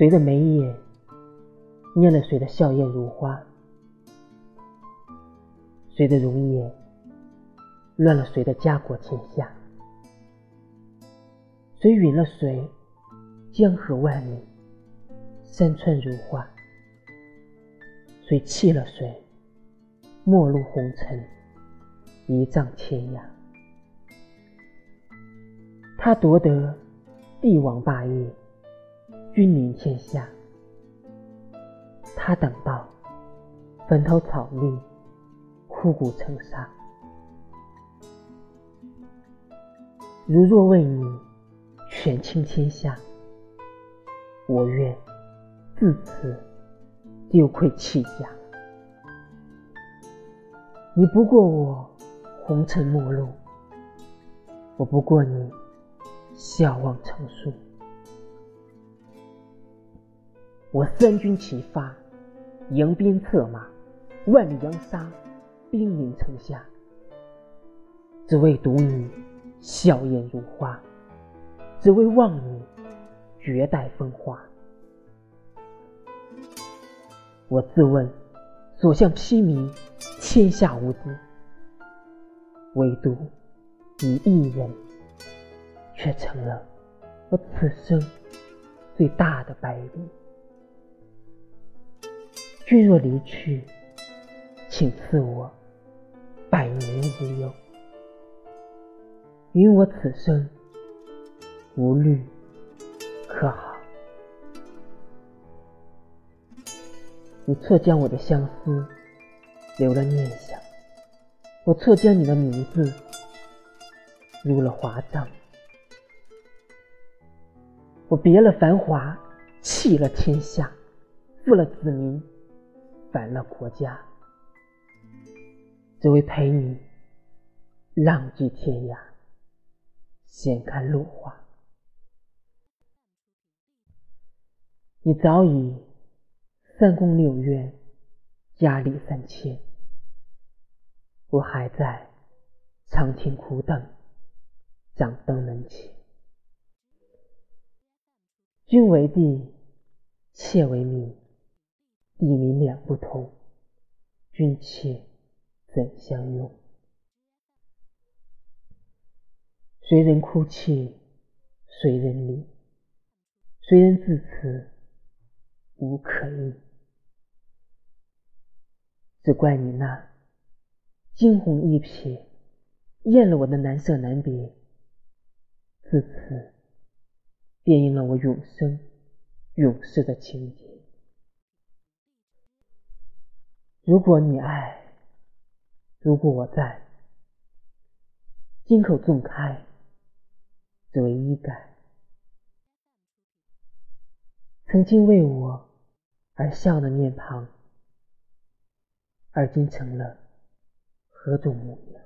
谁的眉眼捏了谁的笑靥如花？谁的容颜乱了谁的家国天下？谁允了谁江河万里，山川如画？谁弃了谁陌路红尘，一丈天涯？他夺得帝王霸业，君临天下；他等到坟头草绿，枯骨成沙。如若为你权倾天下，我愿自此丢盔弃甲。你不过我红尘陌路，我不过你。笑望成树，我三军齐发，迎宾策马，万里扬沙，兵临城下，只为独你笑颜如花，只为望你绝代风华。我自问所向披靡，天下无敌，唯独你一人。却成了我此生最大的败笔。君若离去，请赐我百年无忧，允我此生无虑，可好？你错将我的相思留了念想，我错将你的名字入了华章。我别了繁华，弃了天下，负了子民，反了国家，只为陪你浪迹天涯，闲看落花。你早已三宫六院，佳丽三千，我还在长亭苦等，掌灯门前。君为帝，妾为民，地名两不同，君妾怎相拥？谁人哭泣，谁人离？谁人自此无可依？只怪你那惊鸿一瞥，厌了我的难舍难别，自此。便应了我永生永世的情节。如果你爱，如果我在，金口纵开，只为一改。曾经为我而笑的面庞，而今成了何种模样？